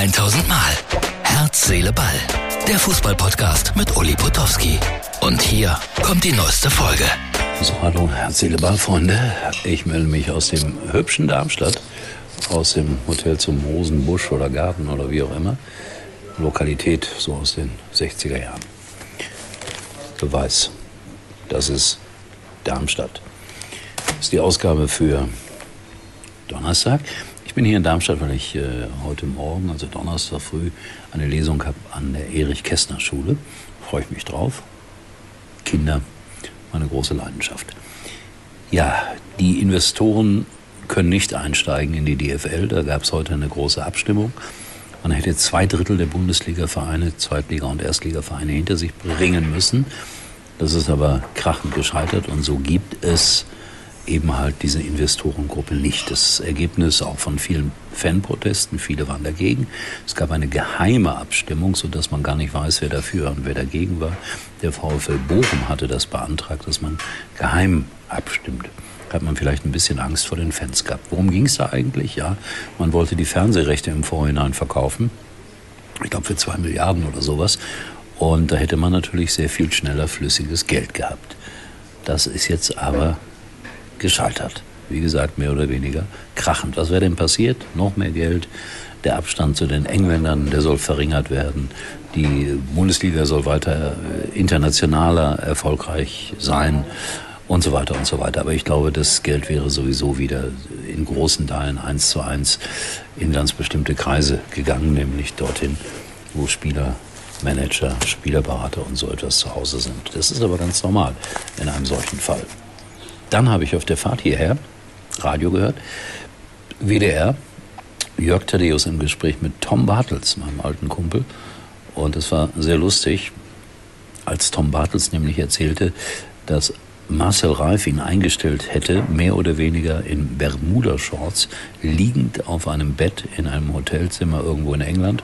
1000 Mal. Herz, Seele, Ball. Der Fußballpodcast mit Uli Potowski. Und hier kommt die neueste Folge. So, hallo, Herz, Seele, Ball, Freunde. Ich melde mich aus dem hübschen Darmstadt, aus dem Hotel zum Rosenbusch oder Garten oder wie auch immer. Lokalität so aus den 60er Jahren. Beweis, das ist Darmstadt. Das ist die Ausgabe für Donnerstag. Ich bin hier in Darmstadt, weil ich äh, heute Morgen, also Donnerstag früh, eine Lesung habe an der Erich-Kästner-Schule. Freue ich mich drauf. Kinder, meine große Leidenschaft. Ja, die Investoren können nicht einsteigen in die DFL. Da gab es heute eine große Abstimmung. Man hätte zwei Drittel der Bundesliga-Vereine, Zweitliga- und Erstliga-Vereine hinter sich bringen müssen. Das ist aber krachend gescheitert und so gibt es eben halt diese Investorengruppe nicht. Das Ergebnis auch von vielen Fanprotesten, viele waren dagegen. Es gab eine geheime Abstimmung, sodass man gar nicht weiß, wer dafür und wer dagegen war. Der VfL Bochum hatte das beantragt, dass man geheim abstimmt. Hat man vielleicht ein bisschen Angst vor den Fans gehabt. Worum ging es da eigentlich? Ja, man wollte die Fernsehrechte im Vorhinein verkaufen. Ich glaube für zwei Milliarden oder sowas. Und da hätte man natürlich sehr viel schneller flüssiges Geld gehabt. Das ist jetzt aber gescheitert. Wie gesagt, mehr oder weniger krachend. Was wäre denn passiert? Noch mehr Geld. Der Abstand zu den Engländern, der soll verringert werden. Die Bundesliga soll weiter äh, internationaler erfolgreich sein und so weiter und so weiter. Aber ich glaube, das Geld wäre sowieso wieder in großen Teilen eins zu eins in ganz bestimmte Kreise gegangen, nämlich dorthin, wo Spieler, Manager, Spielerberater und so etwas zu Hause sind. Das ist aber ganz normal in einem solchen Fall. Dann habe ich auf der Fahrt hierher Radio gehört, WDR, Jörg Thaddeus im Gespräch mit Tom Bartels, meinem alten Kumpel. Und es war sehr lustig, als Tom Bartels nämlich erzählte, dass Marcel Reif ihn eingestellt hätte, mehr oder weniger in Bermuda-Shorts, liegend auf einem Bett in einem Hotelzimmer irgendwo in England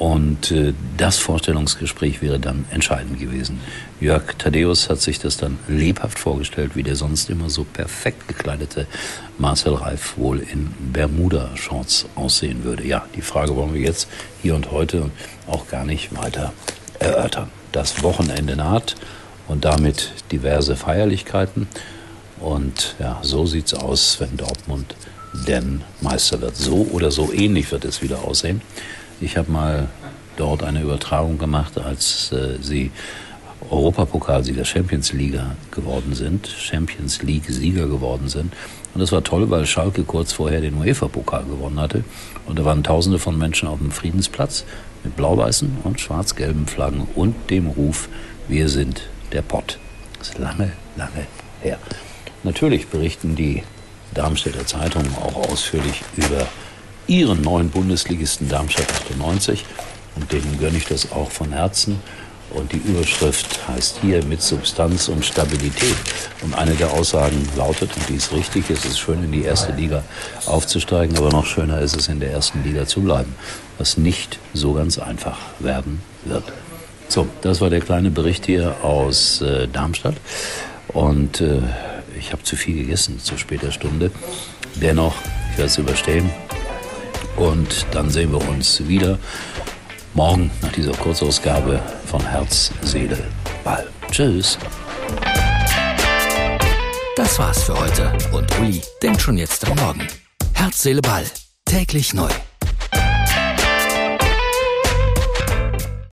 und äh, das Vorstellungsgespräch wäre dann entscheidend gewesen. Jörg Thaddeus hat sich das dann lebhaft vorgestellt, wie der sonst immer so perfekt gekleidete Marcel Reif wohl in Bermuda-Shorts aussehen würde. Ja, die Frage wollen wir jetzt hier und heute auch gar nicht weiter erörtern. Das Wochenende naht und damit diverse Feierlichkeiten. Und ja, so sieht's aus, wenn Dortmund denn Meister wird. So oder so ähnlich wird es wieder aussehen. Ich habe mal dort eine Übertragung gemacht, als äh, sie Europapokalsieger, Champions League geworden sind, Champions League Sieger geworden sind. Und das war toll, weil Schalke kurz vorher den UEFA-Pokal gewonnen hatte. Und da waren Tausende von Menschen auf dem Friedensplatz mit blau-weißen und schwarz-gelben Flaggen und dem Ruf, wir sind der Pott. Das ist lange, lange her. Natürlich berichten die Darmstädter Zeitungen auch ausführlich über ihren neuen Bundesligisten Darmstadt 98. Und denen gönne ich das auch von Herzen. Und die Überschrift heißt hier mit Substanz und Stabilität. Und eine der Aussagen lautet, und die ist richtig, es ist schön in die erste Liga aufzusteigen, aber noch schöner ist es in der ersten Liga zu bleiben, was nicht so ganz einfach werden wird. So, das war der kleine Bericht hier aus äh, Darmstadt. Und äh, ich habe zu viel gegessen zu später Stunde. Dennoch, ich werde es überstehen. Und dann sehen wir uns wieder morgen nach dieser Kurzausgabe von Herz, Seele, Ball. Tschüss. Das war's für heute und Uli denkt schon jetzt am Morgen. Herz, Seele, Ball. Täglich neu.